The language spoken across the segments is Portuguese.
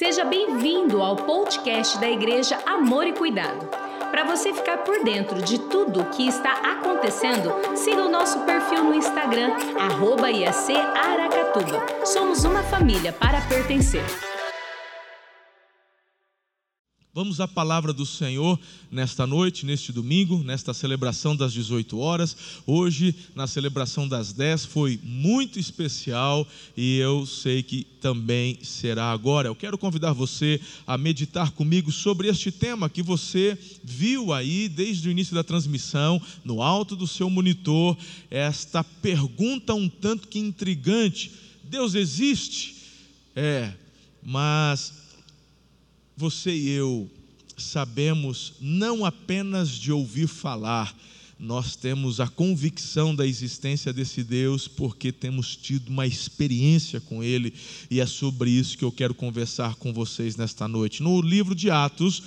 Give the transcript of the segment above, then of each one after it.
Seja bem-vindo ao podcast da Igreja Amor e Cuidado. Para você ficar por dentro de tudo o que está acontecendo, siga o nosso perfil no Instagram, arroba IAC Aracatuba. Somos uma família para pertencer. Vamos à palavra do Senhor nesta noite, neste domingo, nesta celebração das 18 horas. Hoje, na celebração das 10, foi muito especial e eu sei que também será agora. Eu quero convidar você a meditar comigo sobre este tema que você viu aí desde o início da transmissão, no alto do seu monitor, esta pergunta um tanto que intrigante: Deus existe? É, mas você e eu sabemos não apenas de ouvir falar, nós temos a convicção da existência desse Deus porque temos tido uma experiência com Ele, e é sobre isso que eu quero conversar com vocês nesta noite. No livro de Atos,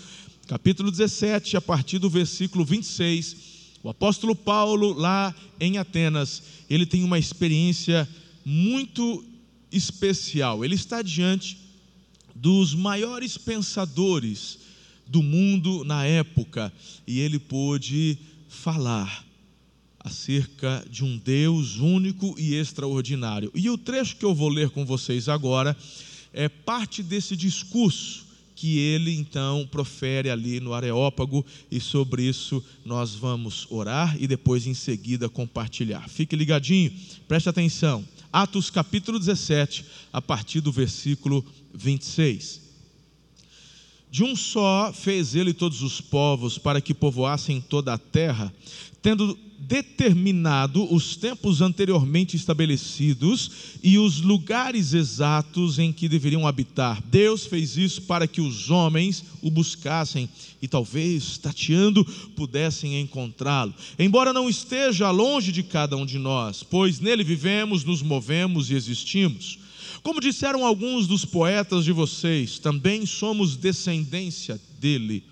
capítulo 17, a partir do versículo 26, o apóstolo Paulo, lá em Atenas, ele tem uma experiência muito especial. Ele está diante dos maiores pensadores do mundo na época e ele pôde falar acerca de um Deus único e extraordinário. E o trecho que eu vou ler com vocês agora é parte desse discurso que ele então profere ali no Areópago, e sobre isso nós vamos orar e depois em seguida compartilhar. Fique ligadinho, preste atenção. Atos capítulo 17, a partir do versículo 26. De um só fez ele todos os povos para que povoassem toda a terra, tendo determinado os tempos anteriormente estabelecidos e os lugares exatos em que deveriam habitar. Deus fez isso para que os homens o buscassem e talvez, tateando, pudessem encontrá-lo. Embora não esteja longe de cada um de nós, pois nele vivemos, nos movemos e existimos. Como disseram alguns dos poetas de vocês, também somos descendência dele.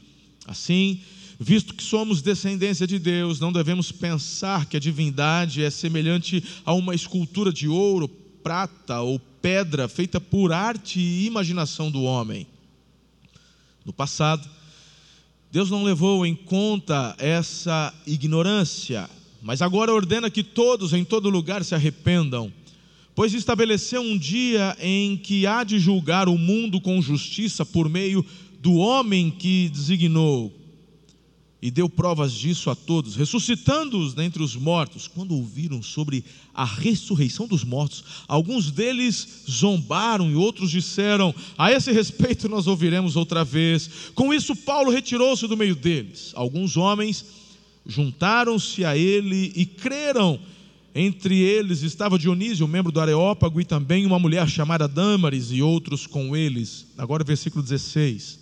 Assim, visto que somos descendência de Deus, não devemos pensar que a divindade é semelhante a uma escultura de ouro, prata ou pedra feita por arte e imaginação do homem. No passado, Deus não levou em conta essa ignorância, mas agora ordena que todos em todo lugar se arrependam pois estabeleceu um dia em que há de julgar o mundo com justiça por meio do homem que designou, e deu provas disso a todos, ressuscitando-os dentre os mortos. Quando ouviram sobre a ressurreição dos mortos, alguns deles zombaram e outros disseram: A esse respeito nós ouviremos outra vez. Com isso, Paulo retirou-se do meio deles. Alguns homens juntaram-se a ele e creram entre eles estava Dionísio, membro do Areópago, e também uma mulher chamada Dâmaris, e outros com eles. Agora, versículo 16.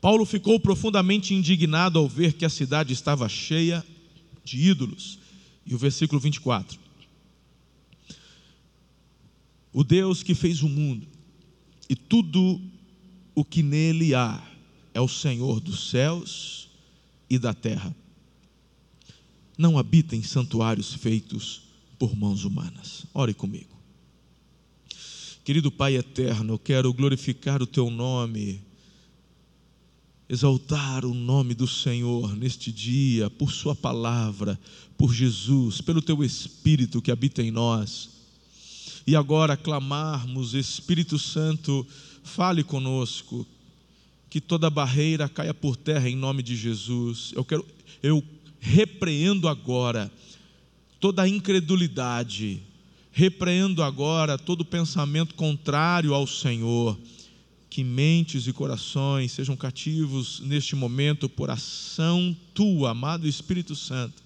Paulo ficou profundamente indignado ao ver que a cidade estava cheia de ídolos. E o versículo 24. O Deus que fez o mundo e tudo o que nele há é o Senhor dos céus e da terra não habita em santuários feitos por mãos humanas. Ore comigo. Querido Pai eterno, eu quero glorificar o teu nome, exaltar o nome do Senhor neste dia, por Sua palavra, por Jesus, pelo teu Espírito que habita em nós. E agora clamarmos, Espírito Santo, fale conosco, que toda barreira caia por terra em nome de Jesus. Eu quero, eu repreendo agora toda a incredulidade, repreendo agora todo pensamento contrário ao Senhor. Que mentes e corações sejam cativos neste momento por ação tua, amado Espírito Santo,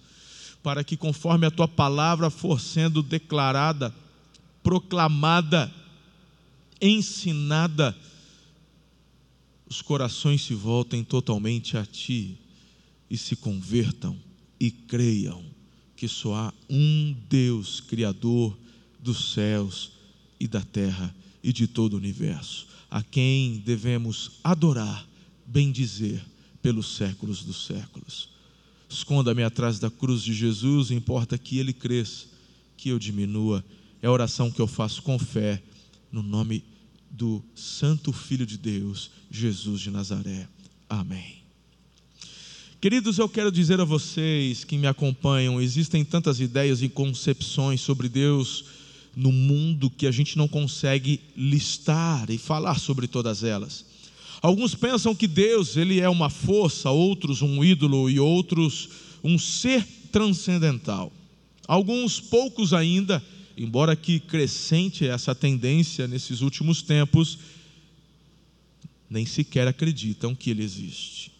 para que, conforme a tua palavra for sendo declarada, proclamada, ensinada, os corações se voltem totalmente a ti e se convertam e creiam que só há um Deus Criador dos céus e da terra e de todo o universo, a quem devemos adorar, bendizer pelos séculos dos séculos. Esconda-me atrás da cruz de Jesus, importa que ele cresça, que eu diminua. É a oração que eu faço com fé, no nome do Santo Filho de Deus, Jesus de Nazaré. Amém. Queridos, eu quero dizer a vocês que me acompanham: existem tantas ideias e concepções sobre Deus no mundo que a gente não consegue listar e falar sobre todas elas. Alguns pensam que Deus ele é uma força, outros um ídolo e outros um ser transcendental. Alguns poucos ainda, embora que crescente essa tendência nesses últimos tempos, nem sequer acreditam que ele existe.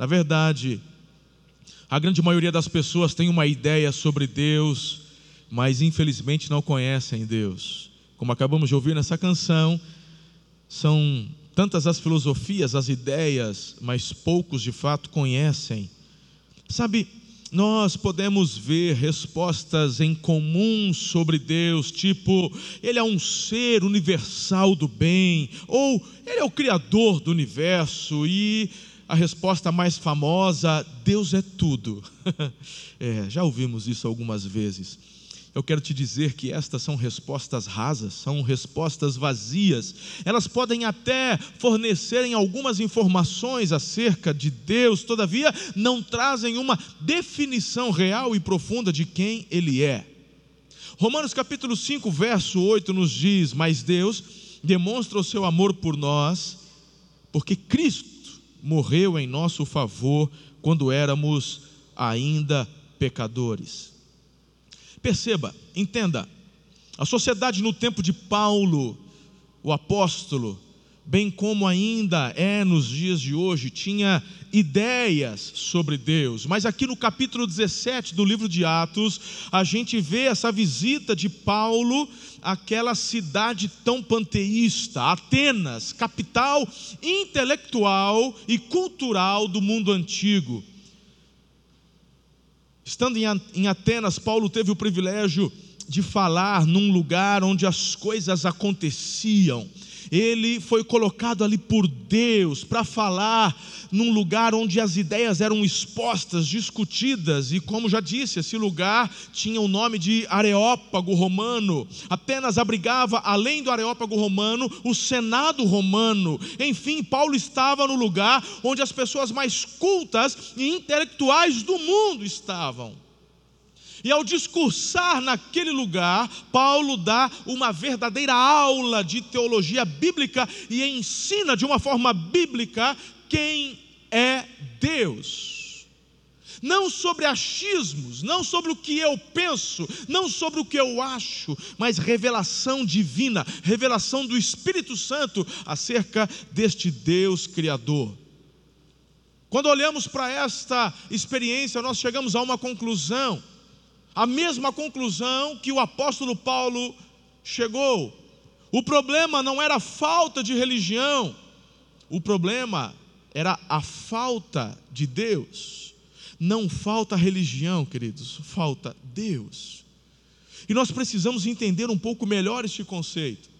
Na verdade, a grande maioria das pessoas tem uma ideia sobre Deus, mas infelizmente não conhecem Deus. Como acabamos de ouvir nessa canção, são tantas as filosofias, as ideias, mas poucos de fato conhecem. Sabe, nós podemos ver respostas em comum sobre Deus, tipo, Ele é um ser universal do bem, ou Ele é o Criador do universo, e a resposta mais famosa: Deus é tudo. é, já ouvimos isso algumas vezes. Eu quero te dizer que estas são respostas rasas, são respostas vazias. Elas podem até fornecerem algumas informações acerca de Deus, todavia não trazem uma definição real e profunda de quem Ele é. Romanos capítulo 5, verso 8 nos diz: Mas Deus demonstra o seu amor por nós, porque Cristo morreu em nosso favor quando éramos ainda pecadores. Perceba, entenda, a sociedade no tempo de Paulo, o apóstolo, bem como ainda é nos dias de hoje, tinha ideias sobre Deus. Mas aqui no capítulo 17 do livro de Atos, a gente vê essa visita de Paulo àquela cidade tão panteísta, Atenas, capital intelectual e cultural do mundo antigo. Estando em Atenas, Paulo teve o privilégio de falar num lugar onde as coisas aconteciam ele foi colocado ali por Deus para falar num lugar onde as ideias eram expostas, discutidas, e como já disse, esse lugar tinha o nome de Areópago Romano, apenas abrigava, além do Areópago Romano, o Senado Romano. Enfim, Paulo estava no lugar onde as pessoas mais cultas e intelectuais do mundo estavam. E ao discursar naquele lugar, Paulo dá uma verdadeira aula de teologia bíblica e ensina de uma forma bíblica quem é Deus. Não sobre achismos, não sobre o que eu penso, não sobre o que eu acho, mas revelação divina, revelação do Espírito Santo acerca deste Deus Criador. Quando olhamos para esta experiência, nós chegamos a uma conclusão a mesma conclusão que o apóstolo Paulo chegou. O problema não era a falta de religião, o problema era a falta de Deus. Não falta religião, queridos, falta Deus. E nós precisamos entender um pouco melhor este conceito.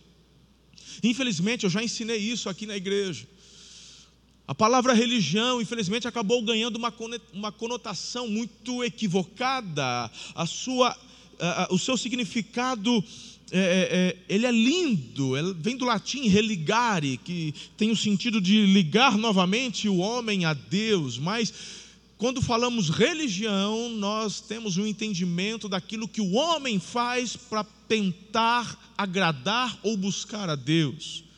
Infelizmente, eu já ensinei isso aqui na igreja. A palavra religião, infelizmente, acabou ganhando uma conotação muito equivocada. A sua, o seu significado é, é, é, ele é lindo, ele vem do latim religare, que tem o sentido de ligar novamente o homem a Deus, mas quando falamos religião, nós temos um entendimento daquilo que o homem faz para tentar agradar ou buscar a Deus.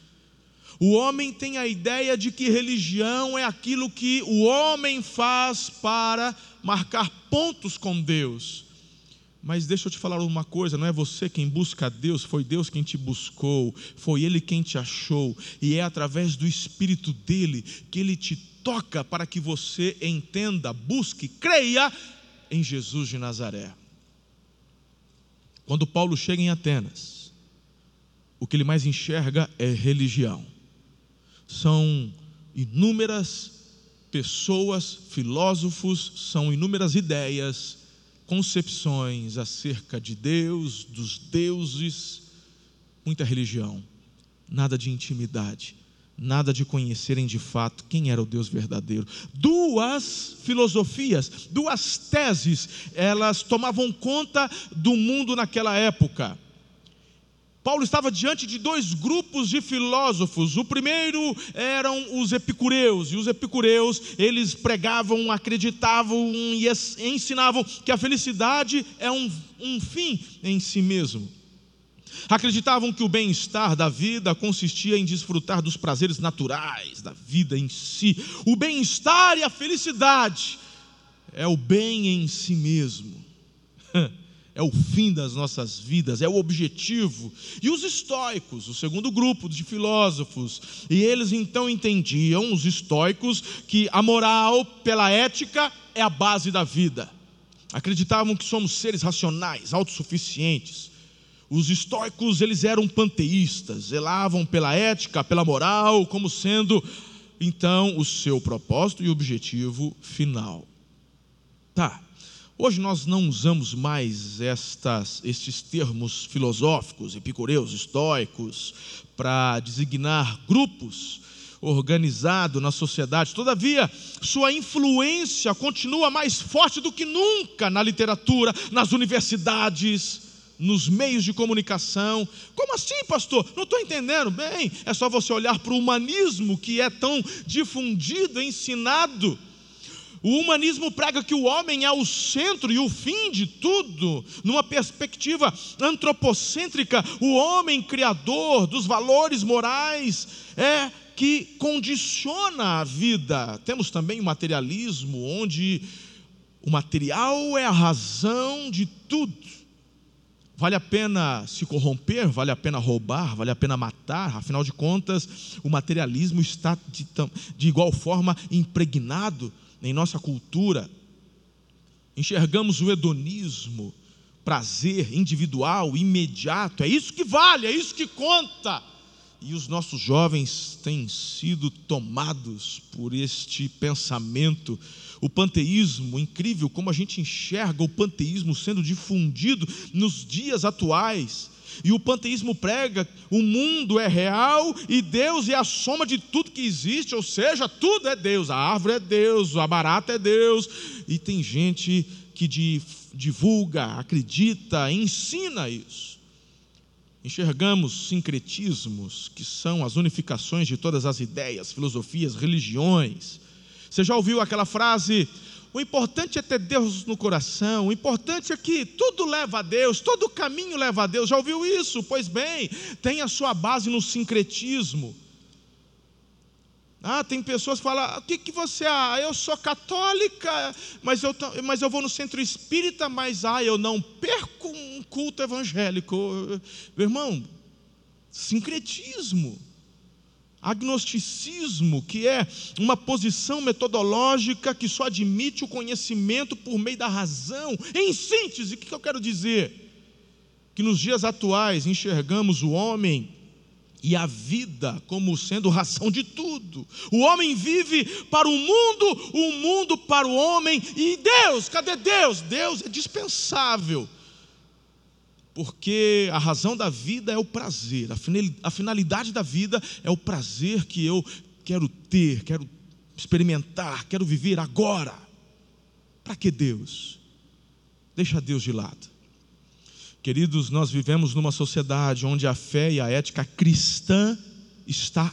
O homem tem a ideia de que religião é aquilo que o homem faz para marcar pontos com Deus. Mas deixa eu te falar uma coisa: não é você quem busca Deus, foi Deus quem te buscou, foi Ele quem te achou, e é através do Espírito dele que Ele te toca para que você entenda, busque, creia em Jesus de Nazaré. Quando Paulo chega em Atenas, o que ele mais enxerga é religião são inúmeras pessoas, filósofos, são inúmeras ideias, concepções acerca de Deus, dos deuses, muita religião, nada de intimidade, nada de conhecerem de fato quem era o Deus verdadeiro. Duas filosofias, duas teses, elas tomavam conta do mundo naquela época. Paulo estava diante de dois grupos de filósofos. O primeiro eram os epicureus, e os epicureus, eles pregavam, acreditavam e ensinavam que a felicidade é um, um fim em si mesmo. Acreditavam que o bem-estar da vida consistia em desfrutar dos prazeres naturais da vida em si. O bem-estar e a felicidade é o bem em si mesmo. é o fim das nossas vidas, é o objetivo. E os estoicos, o segundo grupo de filósofos, e eles então entendiam, os estoicos, que a moral pela ética é a base da vida. Acreditavam que somos seres racionais, autossuficientes. Os estoicos, eles eram panteístas, zelavam pela ética, pela moral, como sendo então o seu propósito e objetivo final. Tá. Hoje nós não usamos mais estas, estes termos filosóficos, epicureus, estoicos, para designar grupos organizados na sociedade. Todavia, sua influência continua mais forte do que nunca na literatura, nas universidades, nos meios de comunicação. Como assim, pastor? Não estou entendendo. Bem, é só você olhar para o humanismo que é tão difundido, ensinado o humanismo prega que o homem é o centro e o fim de tudo, numa perspectiva antropocêntrica, o homem criador dos valores morais é que condiciona a vida. Temos também o materialismo, onde o material é a razão de tudo. Vale a pena se corromper, vale a pena roubar, vale a pena matar, afinal de contas, o materialismo está de, de igual forma impregnado em nossa cultura, enxergamos o hedonismo, prazer individual, imediato, é isso que vale, é isso que conta. E os nossos jovens têm sido tomados por este pensamento. O panteísmo, incrível como a gente enxerga o panteísmo sendo difundido nos dias atuais. E o panteísmo prega: o mundo é real e Deus é a soma de tudo que existe, ou seja, tudo é Deus. A árvore é Deus, a barata é Deus. E tem gente que divulga, acredita, ensina isso. Enxergamos sincretismos, que são as unificações de todas as ideias, filosofias, religiões. Você já ouviu aquela frase: o importante é ter Deus no coração, o importante é que tudo leva a Deus, todo caminho leva a Deus. Já ouviu isso? Pois bem, tem a sua base no sincretismo. Ah, tem pessoas que falam: o que, que você. Ah, eu sou católica, mas eu, mas eu vou no centro espírita, mas ah, eu não perco um culto evangélico. Meu irmão, sincretismo agnosticismo, que é uma posição metodológica que só admite o conhecimento por meio da razão. Em síntese, o que eu quero dizer? Que nos dias atuais enxergamos o homem e a vida como sendo razão de tudo. O homem vive para o mundo, o mundo para o homem, e Deus, cadê Deus? Deus é dispensável porque a razão da vida é o prazer, a finalidade da vida é o prazer que eu quero ter, quero experimentar, quero viver agora. Para que Deus? Deixa Deus de lado. Queridos, nós vivemos numa sociedade onde a fé e a ética cristã está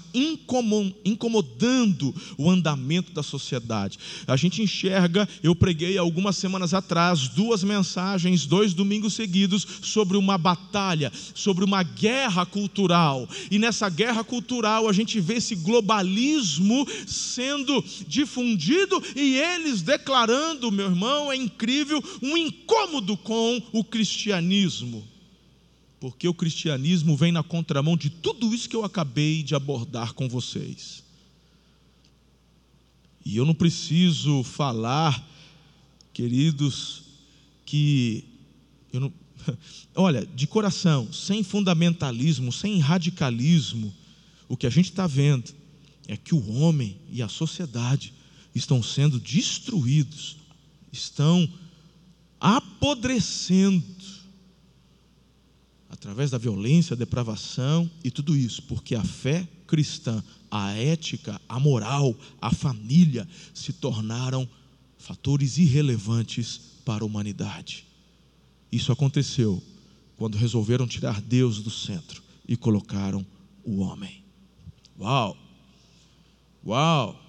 incomodando o andamento da sociedade. A gente enxerga, eu preguei algumas semanas atrás, duas mensagens, dois domingos seguidos, sobre uma batalha, sobre uma guerra cultural. E nessa guerra cultural a gente vê esse globalismo sendo difundido e eles declarando, meu irmão, é incrível, um incômodo com o cristianismo porque o cristianismo vem na contramão de tudo isso que eu acabei de abordar com vocês. E eu não preciso falar, queridos, que eu não, olha, de coração, sem fundamentalismo, sem radicalismo, o que a gente está vendo é que o homem e a sociedade estão sendo destruídos, estão apodrecendo através da violência, depravação e tudo isso, porque a fé cristã, a ética, a moral, a família se tornaram fatores irrelevantes para a humanidade. Isso aconteceu quando resolveram tirar Deus do centro e colocaram o homem. Uau! Uau!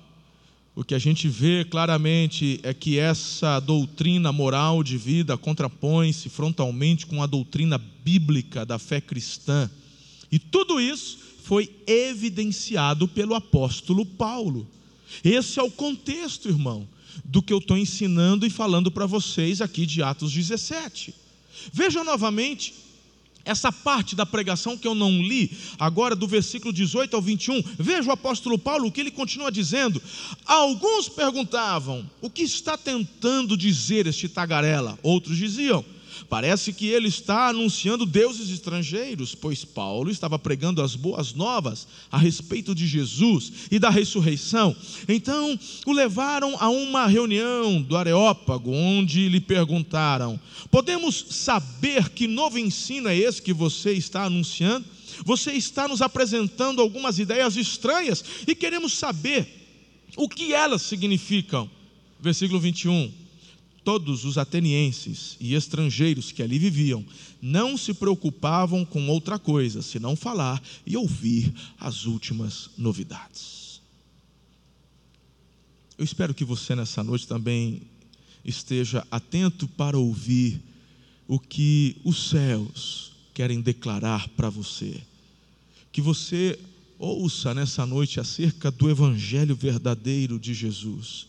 O que a gente vê claramente é que essa doutrina moral de vida contrapõe-se frontalmente com a doutrina bíblica da fé cristã. E tudo isso foi evidenciado pelo apóstolo Paulo. Esse é o contexto, irmão, do que eu estou ensinando e falando para vocês aqui de Atos 17. Veja novamente essa parte da pregação que eu não li, agora do versículo 18 ao 21, veja o apóstolo Paulo, o que ele continua dizendo. Alguns perguntavam: o que está tentando dizer este tagarela? Outros diziam: Parece que ele está anunciando deuses estrangeiros, pois Paulo estava pregando as boas novas a respeito de Jesus e da ressurreição. Então o levaram a uma reunião do Areópago, onde lhe perguntaram: Podemos saber que novo ensino é esse que você está anunciando? Você está nos apresentando algumas ideias estranhas e queremos saber o que elas significam. Versículo 21 todos os atenienses e estrangeiros que ali viviam não se preocupavam com outra coisa senão falar e ouvir as últimas novidades. Eu espero que você nessa noite também esteja atento para ouvir o que os céus querem declarar para você. Que você ouça nessa noite acerca do evangelho verdadeiro de Jesus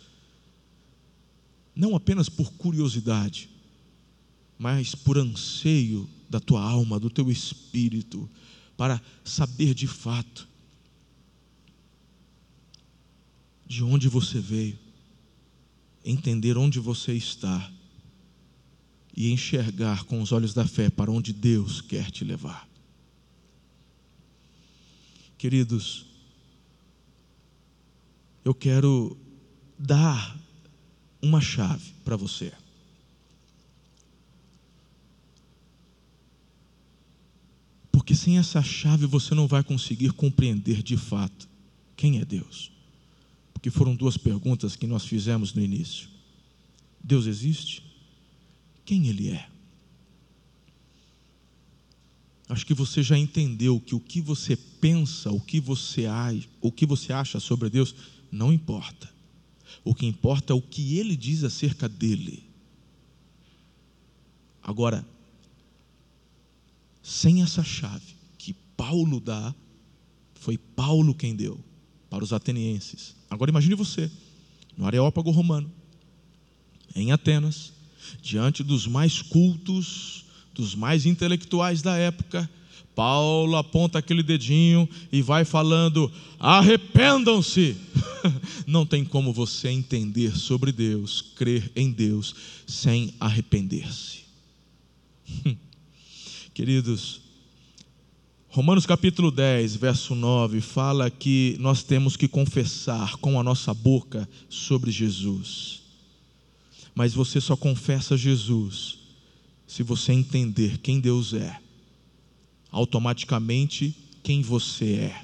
não apenas por curiosidade, mas por anseio da tua alma, do teu espírito, para saber de fato de onde você veio, entender onde você está e enxergar com os olhos da fé para onde Deus quer te levar. Queridos, eu quero dar uma chave para você. Porque sem essa chave você não vai conseguir compreender de fato quem é Deus. Porque foram duas perguntas que nós fizemos no início: Deus existe? Quem Ele é? Acho que você já entendeu que o que você pensa, o que você, o que você acha sobre Deus, não importa. O que importa é o que ele diz acerca dele. Agora, sem essa chave que Paulo dá, foi Paulo quem deu para os atenienses. Agora imagine você, no Areópago romano, em Atenas, diante dos mais cultos, dos mais intelectuais da época, Paulo aponta aquele dedinho e vai falando: arrependam-se. Não tem como você entender sobre Deus, crer em Deus, sem arrepender-se. Queridos, Romanos capítulo 10, verso 9, fala que nós temos que confessar com a nossa boca sobre Jesus. Mas você só confessa Jesus se você entender quem Deus é automaticamente quem você é.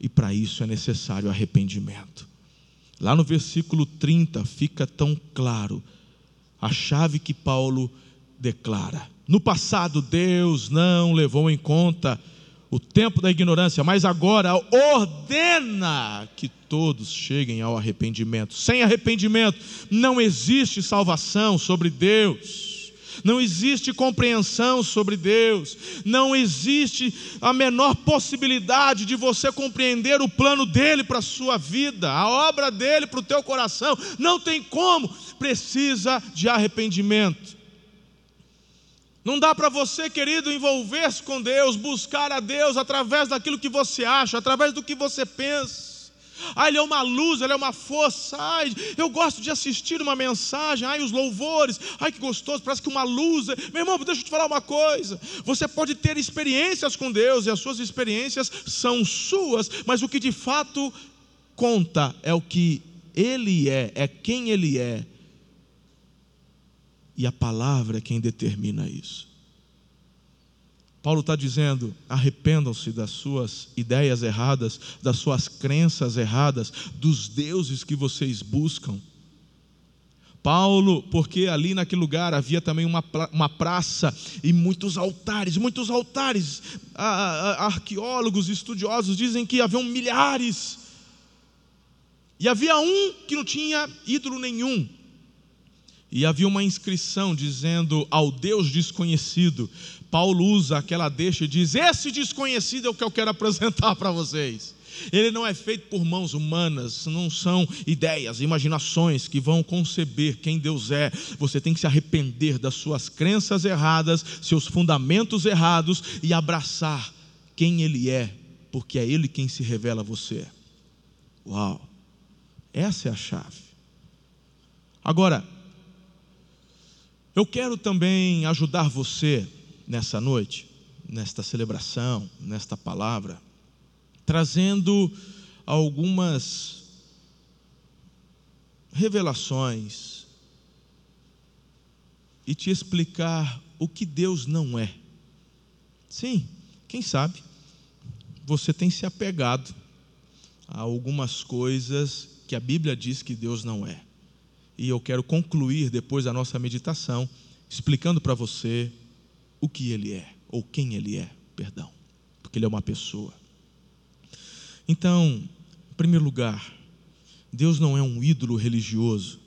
E para isso é necessário arrependimento. Lá no versículo 30 fica tão claro a chave que Paulo declara. No passado, Deus não levou em conta o tempo da ignorância, mas agora ordena que todos cheguem ao arrependimento. Sem arrependimento não existe salvação sobre Deus não existe compreensão sobre Deus, não existe a menor possibilidade de você compreender o plano dele para a sua vida, a obra dele para o teu coração, não tem como, precisa de arrependimento. Não dá para você, querido, envolver-se com Deus, buscar a Deus através daquilo que você acha, através do que você pensa. Ah, ele é uma luz, ele é uma força. Ai, eu gosto de assistir uma mensagem. Ai, os louvores. Ai, que gostoso, parece que uma luz. Meu irmão, deixa eu te falar uma coisa. Você pode ter experiências com Deus e as suas experiências são suas, mas o que de fato conta é o que ele é, é quem ele é. E a palavra é quem determina isso. Paulo está dizendo: arrependam-se das suas ideias erradas, das suas crenças erradas, dos deuses que vocês buscam. Paulo, porque ali naquele lugar havia também uma, uma praça e muitos altares, muitos altares. Arqueólogos, estudiosos dizem que haviam milhares. E havia um que não tinha ídolo nenhum. E havia uma inscrição dizendo ao Deus desconhecido. Paulo usa aquela deixa e diz: Esse desconhecido é o que eu quero apresentar para vocês. Ele não é feito por mãos humanas, não são ideias, imaginações que vão conceber quem Deus é. Você tem que se arrepender das suas crenças erradas, seus fundamentos errados e abraçar quem Ele é, porque é Ele quem se revela a você. Uau! Essa é a chave. Agora, eu quero também ajudar você nessa noite, nesta celebração, nesta palavra trazendo algumas revelações e te explicar o que Deus não é. Sim, quem sabe você tem se apegado a algumas coisas que a Bíblia diz que Deus não é. E eu quero concluir depois da nossa meditação explicando para você o que ele é, ou quem ele é, perdão, porque ele é uma pessoa. Então, em primeiro lugar, Deus não é um ídolo religioso.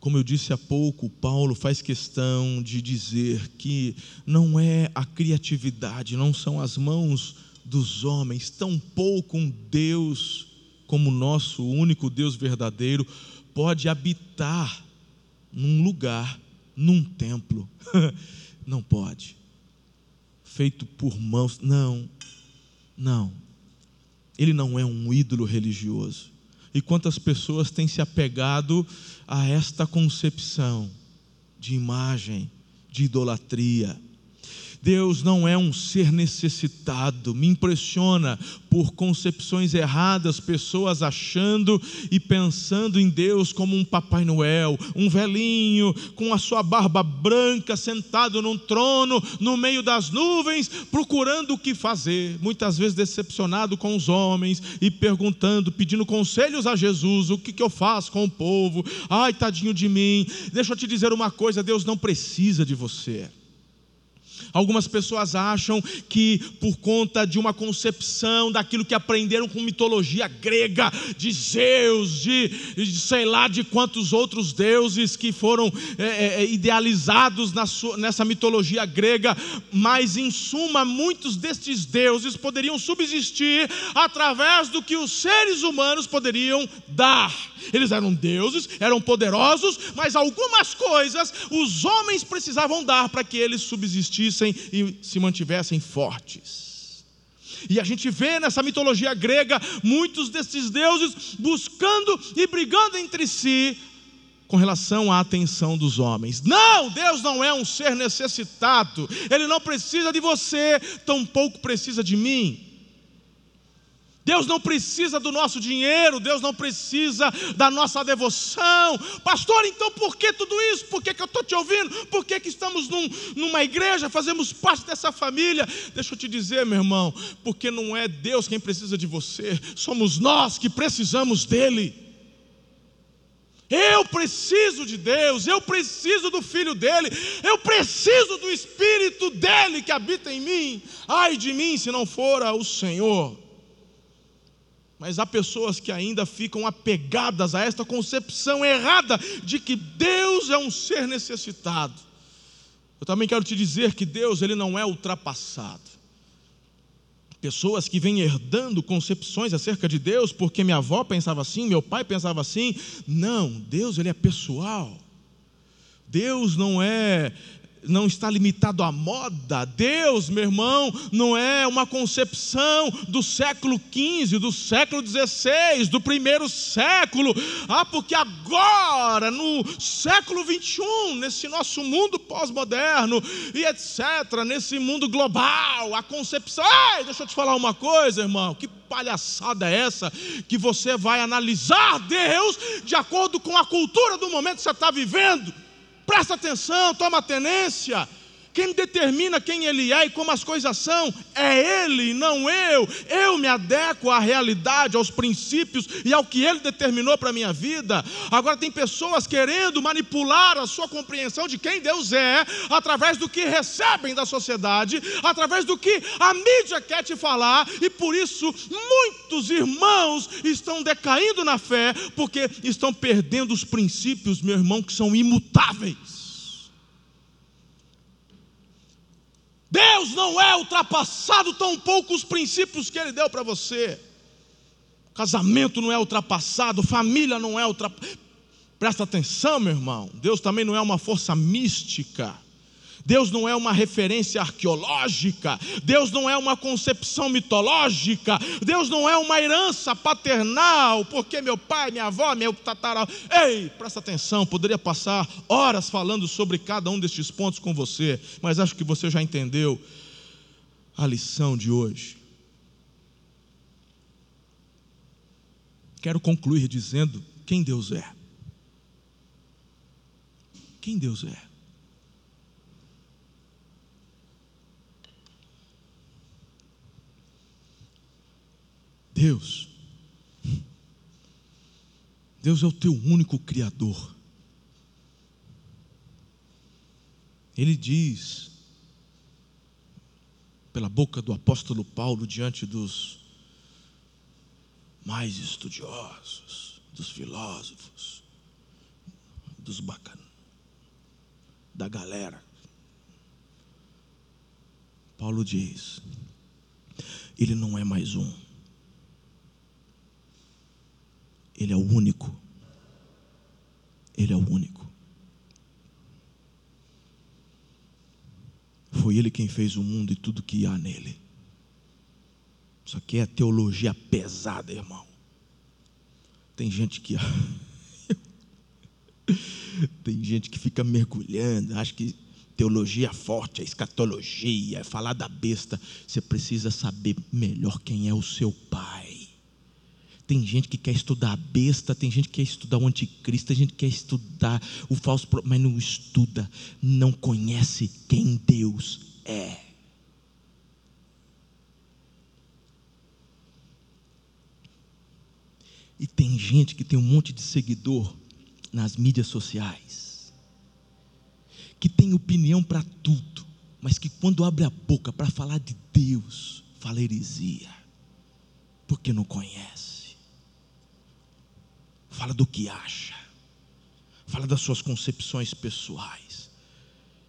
Como eu disse há pouco, Paulo faz questão de dizer que não é a criatividade, não são as mãos dos homens, tampouco um Deus como nosso único Deus verdadeiro pode habitar num lugar, num templo. não pode. Feito por mãos, não. Não, ele não é um ídolo religioso. E quantas pessoas têm se apegado a esta concepção de imagem, de idolatria? Deus não é um ser necessitado. Me impressiona por concepções erradas, pessoas achando e pensando em Deus como um Papai Noel, um velhinho com a sua barba branca sentado num trono no meio das nuvens, procurando o que fazer, muitas vezes decepcionado com os homens e perguntando, pedindo conselhos a Jesus: o que, que eu faço com o povo? Ai, tadinho de mim. Deixa eu te dizer uma coisa: Deus não precisa de você. Algumas pessoas acham que por conta de uma concepção daquilo que aprenderam com mitologia grega, de Zeus, de, de sei lá de quantos outros deuses que foram é, é, é idealizados sua, nessa mitologia grega, mas em suma, muitos destes deuses poderiam subsistir através do que os seres humanos poderiam dar. Eles eram deuses, eram poderosos, mas algumas coisas os homens precisavam dar para que eles subsistissem e se mantivessem fortes. E a gente vê nessa mitologia grega muitos desses deuses buscando e brigando entre si com relação à atenção dos homens. Não, Deus não é um ser necessitado, Ele não precisa de você, tampouco precisa de mim. Deus não precisa do nosso dinheiro, Deus não precisa da nossa devoção. Pastor, então por que tudo isso? Por que, que eu estou te ouvindo? Por que, que estamos num, numa igreja, fazemos parte dessa família? Deixa eu te dizer, meu irmão, porque não é Deus quem precisa de você, somos nós que precisamos dEle. Eu preciso de Deus, eu preciso do Filho dele, eu preciso do Espírito dele que habita em mim. Ai de mim se não fora o Senhor. Mas há pessoas que ainda ficam apegadas a esta concepção errada de que Deus é um ser necessitado. Eu também quero te dizer que Deus ele não é ultrapassado. Pessoas que vêm herdando concepções acerca de Deus, porque minha avó pensava assim, meu pai pensava assim. Não, Deus ele é pessoal. Deus não é não está limitado à moda. Deus, meu irmão, não é uma concepção do século XV, do século XVI, do primeiro século. Ah, porque agora, no século XXI, nesse nosso mundo pós-moderno e etc., nesse mundo global, a concepção. Ei, deixa eu te falar uma coisa, irmão. Que palhaçada é essa que você vai analisar Deus de acordo com a cultura do momento que você está vivendo? Presta atenção, toma tenência. Quem determina quem ele é e como as coisas são é ele, não eu. Eu me adequo à realidade, aos princípios e ao que ele determinou para a minha vida. Agora, tem pessoas querendo manipular a sua compreensão de quem Deus é, através do que recebem da sociedade, através do que a mídia quer te falar, e por isso muitos irmãos estão decaindo na fé, porque estão perdendo os princípios, meu irmão, que são imutáveis. Deus não é ultrapassado, tão pouco os princípios que Ele deu para você. Casamento não é ultrapassado, família não é ultrapassada. Presta atenção, meu irmão. Deus também não é uma força mística. Deus não é uma referência arqueológica, Deus não é uma concepção mitológica, Deus não é uma herança paternal, porque meu pai, minha avó, meu tataral. Ei, presta atenção, poderia passar horas falando sobre cada um destes pontos com você, mas acho que você já entendeu a lição de hoje. Quero concluir dizendo quem Deus é. Quem Deus é. Deus, Deus é o teu único Criador. Ele diz, pela boca do apóstolo Paulo, diante dos mais estudiosos, dos filósofos, dos bacanas, da galera. Paulo diz: Ele não é mais um Ele é o único. Ele é o único. Foi Ele quem fez o mundo e tudo que há nele. Isso aqui é teologia pesada, irmão. Tem gente que. Tem gente que fica mergulhando, acha que teologia forte, é escatologia, é falar da besta. Você precisa saber melhor quem é o seu pai. Tem gente que quer estudar a besta, tem gente que quer estudar o anticristo, tem gente que quer estudar o falso, mas não estuda, não conhece quem Deus é. E tem gente que tem um monte de seguidor nas mídias sociais, que tem opinião para tudo, mas que quando abre a boca para falar de Deus, fala heresia, porque não conhece fala do que acha, fala das suas concepções pessoais.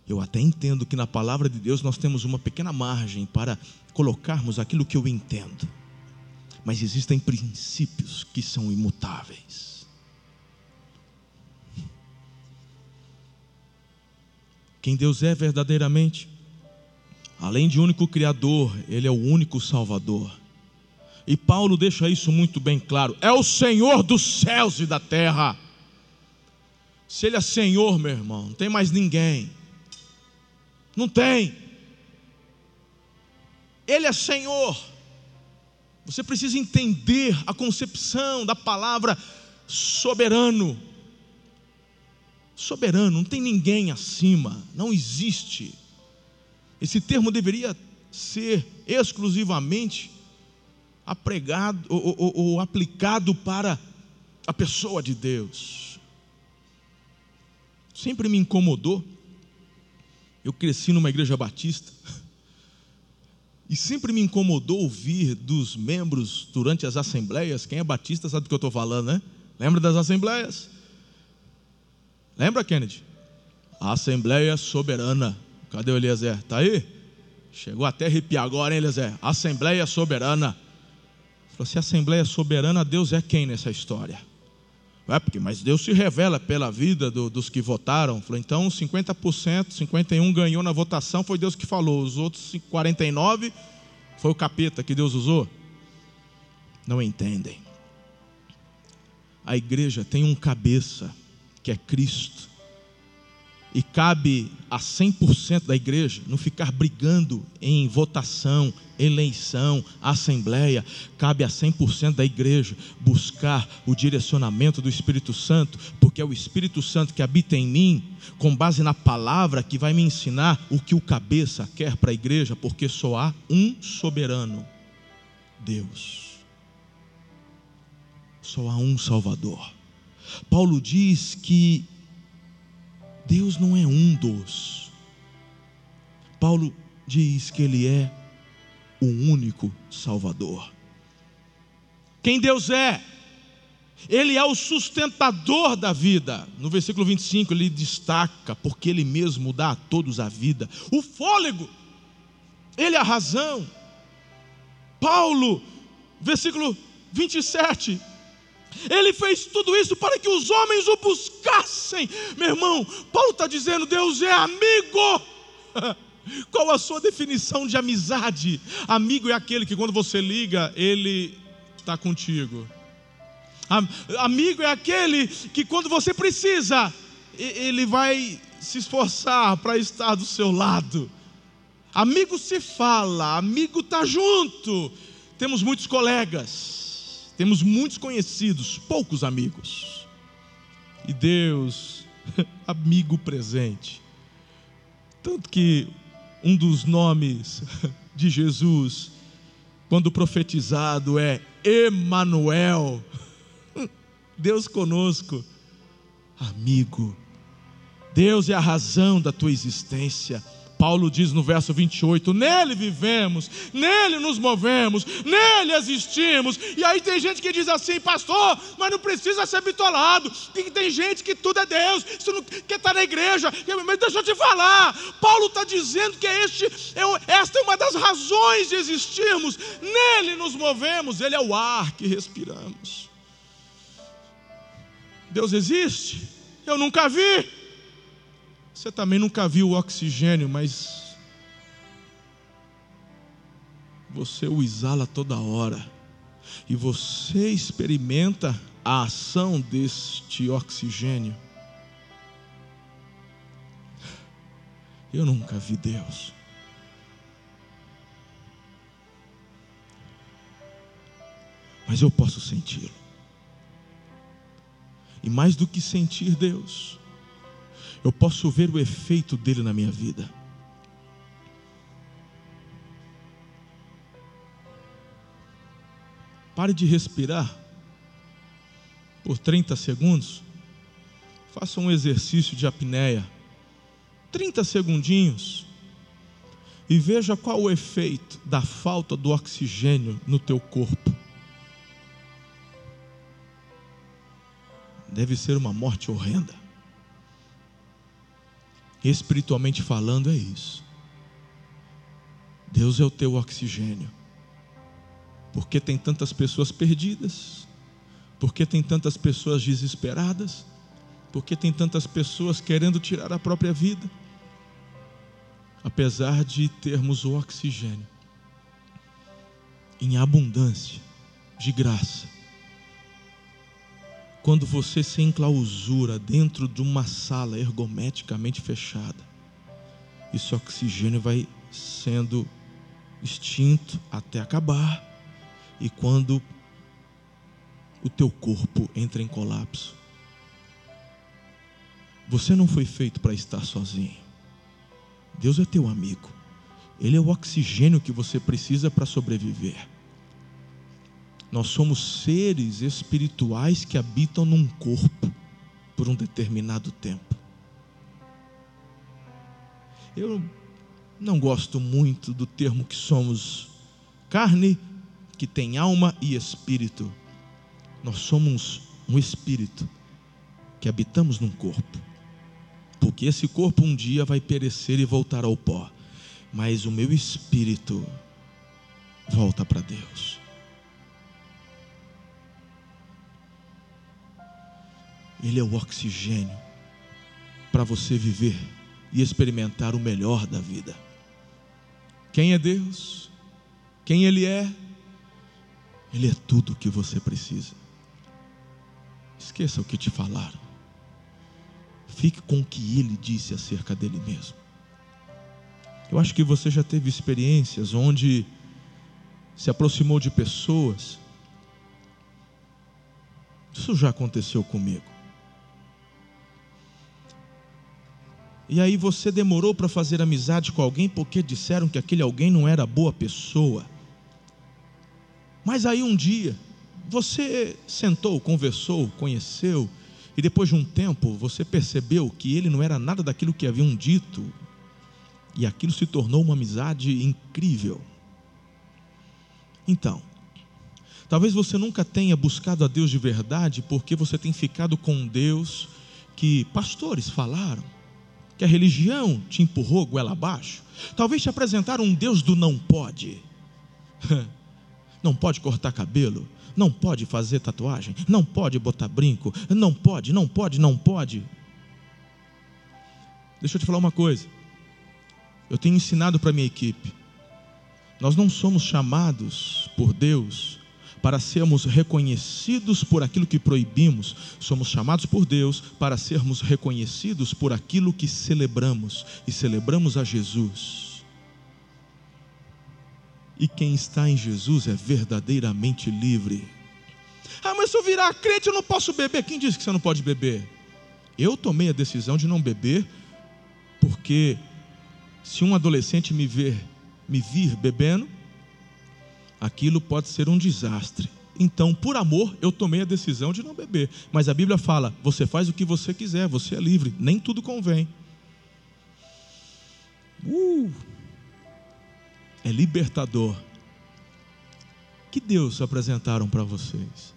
Eu até entendo que na palavra de Deus nós temos uma pequena margem para colocarmos aquilo que eu entendo, mas existem princípios que são imutáveis. Quem Deus é verdadeiramente, além de único Criador, Ele é o único Salvador. E Paulo deixa isso muito bem claro: é o Senhor dos céus e da terra. Se Ele é Senhor, meu irmão, não tem mais ninguém. Não tem. Ele é Senhor. Você precisa entender a concepção da palavra soberano. Soberano, não tem ninguém acima, não existe. Esse termo deveria ser exclusivamente apregado ou, ou, ou aplicado para a pessoa de Deus. Sempre me incomodou. Eu cresci numa igreja batista. E sempre me incomodou ouvir dos membros durante as assembleias. Quem é batista sabe do que eu estou falando, né? Lembra das assembleias? Lembra, Kennedy? A Assembleia Soberana. Cadê o Eliezer? Está aí? Chegou até arrepiar agora, hein, Eliezer? Assembleia Soberana. Falou, se a Assembleia é soberana, Deus é quem nessa história? É porque, mas Deus se revela pela vida do, dos que votaram. Falou, então 50%, 51% ganhou na votação, foi Deus que falou. Os outros 49% foi o capeta que Deus usou. Não entendem. A igreja tem um cabeça, que é Cristo. E cabe a 100% da igreja não ficar brigando em votação, eleição, assembleia, cabe a 100% da igreja buscar o direcionamento do Espírito Santo, porque é o Espírito Santo que habita em mim, com base na palavra que vai me ensinar o que o cabeça quer para a igreja, porque só há um soberano, Deus. Só há um Salvador. Paulo diz que Deus não é um dos. Paulo diz que Ele é o único Salvador. Quem Deus é? Ele é o sustentador da vida. No versículo 25 ele destaca, porque Ele mesmo dá a todos a vida, o fôlego, Ele é a razão. Paulo, versículo 27, ele fez tudo isso para que os homens o buscassem. Meu irmão, Paulo está dizendo: Deus é amigo. Qual a sua definição de amizade? Amigo é aquele que quando você liga, ele está contigo. Amigo é aquele que quando você precisa, ele vai se esforçar para estar do seu lado. Amigo se fala, amigo está junto. Temos muitos colegas temos muitos conhecidos, poucos amigos. E Deus, amigo presente. Tanto que um dos nomes de Jesus, quando profetizado, é Emanuel. Deus conosco, amigo. Deus é a razão da tua existência. Paulo diz no verso 28: Nele vivemos, nele nos movemos, nele existimos. E aí tem gente que diz assim, pastor, mas não precisa ser bitolado. Tem, tem gente que tudo é Deus, você não quer estar na igreja. Mas deixa eu te falar: Paulo está dizendo que este, é, esta é uma das razões de existirmos. Nele nos movemos, Ele é o ar que respiramos. Deus existe? Eu nunca vi. Você também nunca viu o oxigênio, mas você o exala toda hora. E você experimenta a ação deste oxigênio. Eu nunca vi Deus. Mas eu posso senti-lo. E mais do que sentir Deus, eu posso ver o efeito dele na minha vida. Pare de respirar por 30 segundos. Faça um exercício de apneia. 30 segundinhos. E veja qual o efeito da falta do oxigênio no teu corpo. Deve ser uma morte horrenda. Espiritualmente falando, é isso. Deus é o teu oxigênio. Porque tem tantas pessoas perdidas? Porque tem tantas pessoas desesperadas? Porque tem tantas pessoas querendo tirar a própria vida? Apesar de termos o oxigênio em abundância, de graça, quando você se enclausura dentro de uma sala ergometicamente fechada, esse oxigênio vai sendo extinto até acabar. E quando o teu corpo entra em colapso, você não foi feito para estar sozinho. Deus é teu amigo. Ele é o oxigênio que você precisa para sobreviver. Nós somos seres espirituais que habitam num corpo por um determinado tempo. Eu não gosto muito do termo que somos carne, que tem alma e espírito. Nós somos um espírito que habitamos num corpo. Porque esse corpo um dia vai perecer e voltar ao pó. Mas o meu espírito volta para Deus. Ele é o oxigênio para você viver e experimentar o melhor da vida. Quem é Deus? Quem Ele é? Ele é tudo o que você precisa. Esqueça o que te falaram. Fique com o que ele disse acerca dele mesmo. Eu acho que você já teve experiências onde se aproximou de pessoas. Isso já aconteceu comigo. E aí você demorou para fazer amizade com alguém porque disseram que aquele alguém não era boa pessoa. Mas aí um dia você sentou, conversou, conheceu, e depois de um tempo você percebeu que ele não era nada daquilo que haviam dito, e aquilo se tornou uma amizade incrível. Então, talvez você nunca tenha buscado a Deus de verdade porque você tem ficado com Deus que pastores falaram, que a religião te empurrou goela abaixo. Talvez te apresentaram um Deus do não pode. Não pode cortar cabelo, não pode fazer tatuagem, não pode botar brinco, não pode, não pode, não pode. Deixa eu te falar uma coisa. Eu tenho ensinado para minha equipe. Nós não somos chamados por Deus para sermos reconhecidos por aquilo que proibimos, somos chamados por Deus para sermos reconhecidos por aquilo que celebramos e celebramos a Jesus. E quem está em Jesus é verdadeiramente livre. Ah, mas se eu virar crente eu não posso beber. Quem disse que você não pode beber? Eu tomei a decisão de não beber porque se um adolescente me ver, me vir bebendo, aquilo pode ser um desastre. Então, por amor, eu tomei a decisão de não beber. Mas a Bíblia fala: você faz o que você quiser, você é livre, nem tudo convém. Uh, é libertador. Que Deus apresentaram para vocês?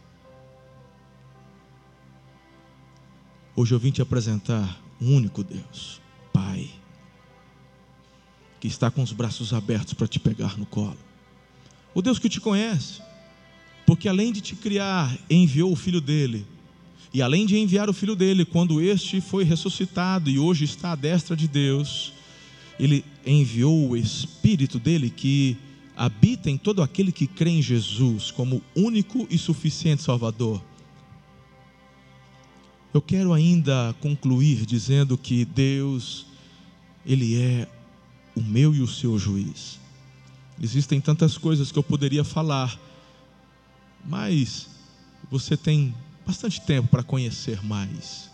Hoje eu vim te apresentar um único Deus, Pai que está com os braços abertos para te pegar no colo. O Deus que te conhece, porque além de te criar, enviou o filho dele. E além de enviar o filho dele, quando este foi ressuscitado e hoje está à destra de Deus, ele enviou o espírito dele que habita em todo aquele que crê em Jesus como único e suficiente Salvador. Eu quero ainda concluir dizendo que Deus, Ele é o meu e o seu juiz. Existem tantas coisas que eu poderia falar, mas você tem bastante tempo para conhecer mais.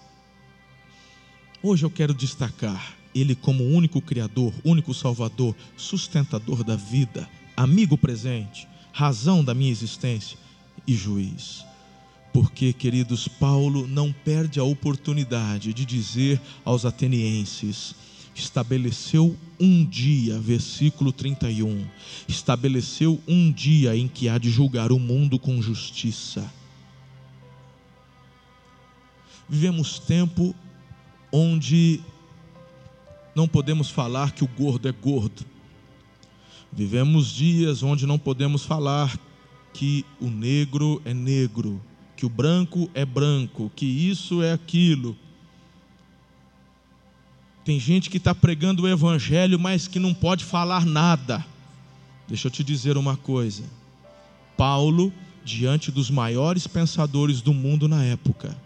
Hoje eu quero destacar Ele como único Criador, único Salvador, sustentador da vida, amigo presente, razão da minha existência e juiz. Porque, queridos, Paulo não perde a oportunidade de dizer aos atenienses: estabeleceu um dia, versículo 31, estabeleceu um dia em que há de julgar o mundo com justiça. Vivemos tempo onde não podemos falar que o gordo é gordo. Vivemos dias onde não podemos falar que o negro é negro, que o branco é branco, que isso é aquilo. Tem gente que está pregando o Evangelho, mas que não pode falar nada. Deixa eu te dizer uma coisa. Paulo, diante dos maiores pensadores do mundo na época,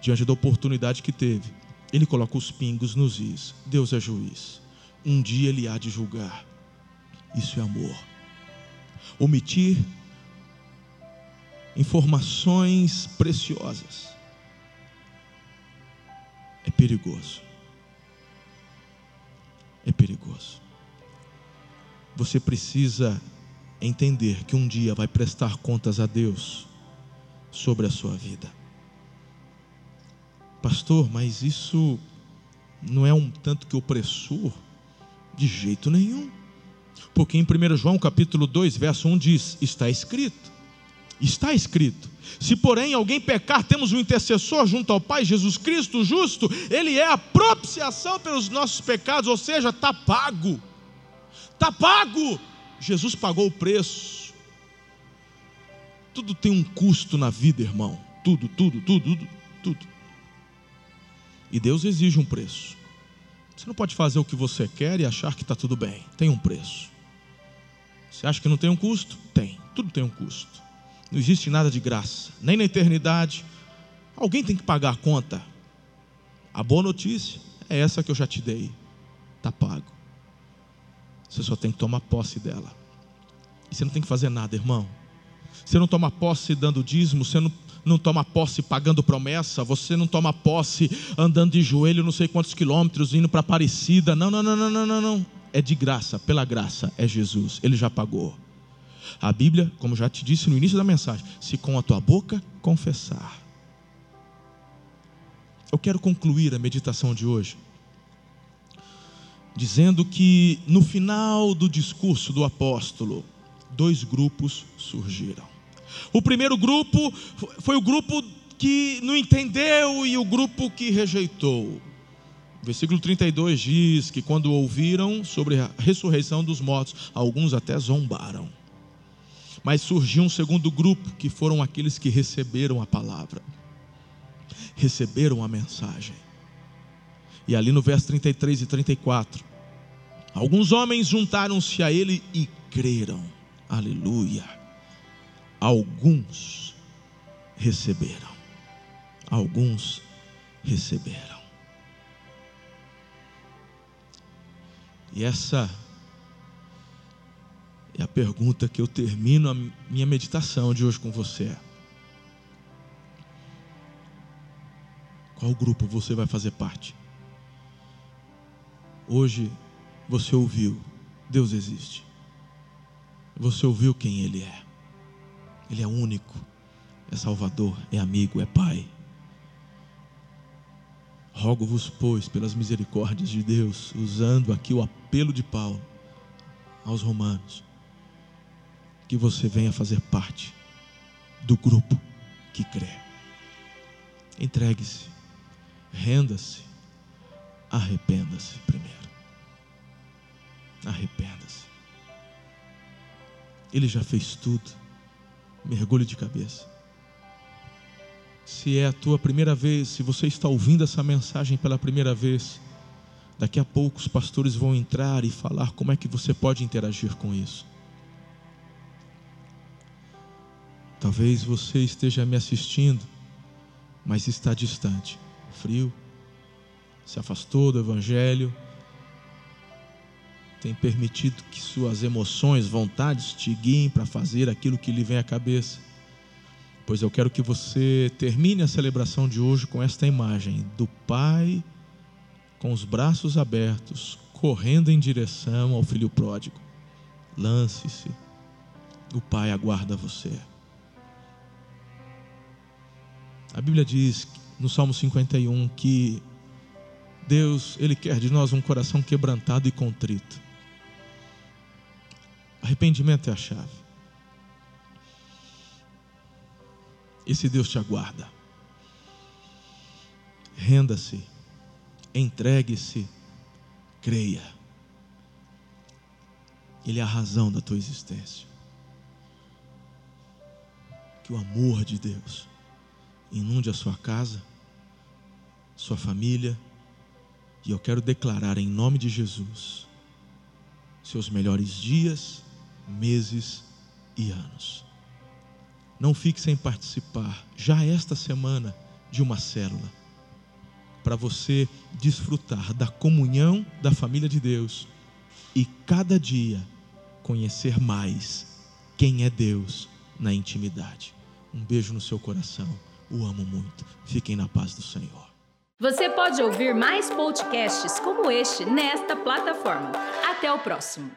diante da oportunidade que teve, ele coloca os pingos nos is. Deus é juiz. Um dia ele há de julgar. Isso é amor. Omitir informações preciosas é perigoso é perigoso. Você precisa entender que um dia vai prestar contas a Deus sobre a sua vida. Pastor, mas isso não é um tanto que opressor? De jeito nenhum. Porque em 1 João capítulo 2, verso 1 diz: está escrito. Está escrito: se porém alguém pecar, temos um intercessor junto ao Pai, Jesus Cristo, justo, ele é a propiciação pelos nossos pecados, ou seja, está pago. Está pago. Jesus pagou o preço. Tudo tem um custo na vida, irmão. Tudo, tudo, tudo, tudo, tudo. E Deus exige um preço. Você não pode fazer o que você quer e achar que está tudo bem. Tem um preço. Você acha que não tem um custo? Tem. Tudo tem um custo. Não existe nada de graça, nem na eternidade. Alguém tem que pagar a conta. A boa notícia é essa que eu já te dei. Está pago. Você só tem que tomar posse dela. E você não tem que fazer nada, irmão. Você não toma posse dando dízimo, você não, não toma posse pagando promessa, você não toma posse andando de joelho não sei quantos quilômetros, indo para Aparecida. Não, não, não, não, não, não, não. É de graça, pela graça, é Jesus. Ele já pagou. A Bíblia, como já te disse no início da mensagem, se com a tua boca confessar. Eu quero concluir a meditação de hoje dizendo que no final do discurso do apóstolo, dois grupos surgiram. O primeiro grupo foi o grupo que não entendeu e o grupo que rejeitou. O versículo 32 diz que quando ouviram sobre a ressurreição dos mortos, alguns até zombaram. Mas surgiu um segundo grupo, que foram aqueles que receberam a palavra, receberam a mensagem. E ali no verso 33 e 34, alguns homens juntaram-se a ele e creram. Aleluia. Alguns receberam. Alguns receberam. E essa é a pergunta que eu termino a minha meditação de hoje com você. Qual grupo você vai fazer parte? Hoje você ouviu, Deus existe. Você ouviu quem Ele é. Ele é único, é Salvador, é amigo, é Pai. Rogo-vos, pois, pelas misericórdias de Deus, usando aqui o apelo de Paulo aos Romanos, que você venha fazer parte do grupo que crê. Entregue-se, renda-se, arrependa-se primeiro. Arrependa-se. Ele já fez tudo. Mergulhe de cabeça. Se é a tua primeira vez, se você está ouvindo essa mensagem pela primeira vez, daqui a pouco os pastores vão entrar e falar como é que você pode interagir com isso. Talvez você esteja me assistindo, mas está distante, frio, se afastou do Evangelho, tem permitido que suas emoções, vontades te guiem para fazer aquilo que lhe vem à cabeça. Pois eu quero que você termine a celebração de hoje com esta imagem do Pai com os braços abertos, correndo em direção ao filho pródigo. Lance-se, o Pai aguarda você. A Bíblia diz no Salmo 51 que Deus, Ele quer de nós um coração quebrantado e contrito. Arrependimento é a chave. Esse Deus te aguarda. Renda-se, entregue-se, creia. Ele é a razão da tua existência. Que o amor de Deus inunde a sua casa, sua família, e eu quero declarar em nome de Jesus seus melhores dias, meses e anos. Não fique sem participar, já esta semana, de uma célula, para você desfrutar da comunhão da família de Deus e cada dia conhecer mais quem é Deus na intimidade. Um beijo no seu coração o amo muito. Fiquem na paz do Senhor. Você pode ouvir mais podcasts como este nesta plataforma. Até o próximo.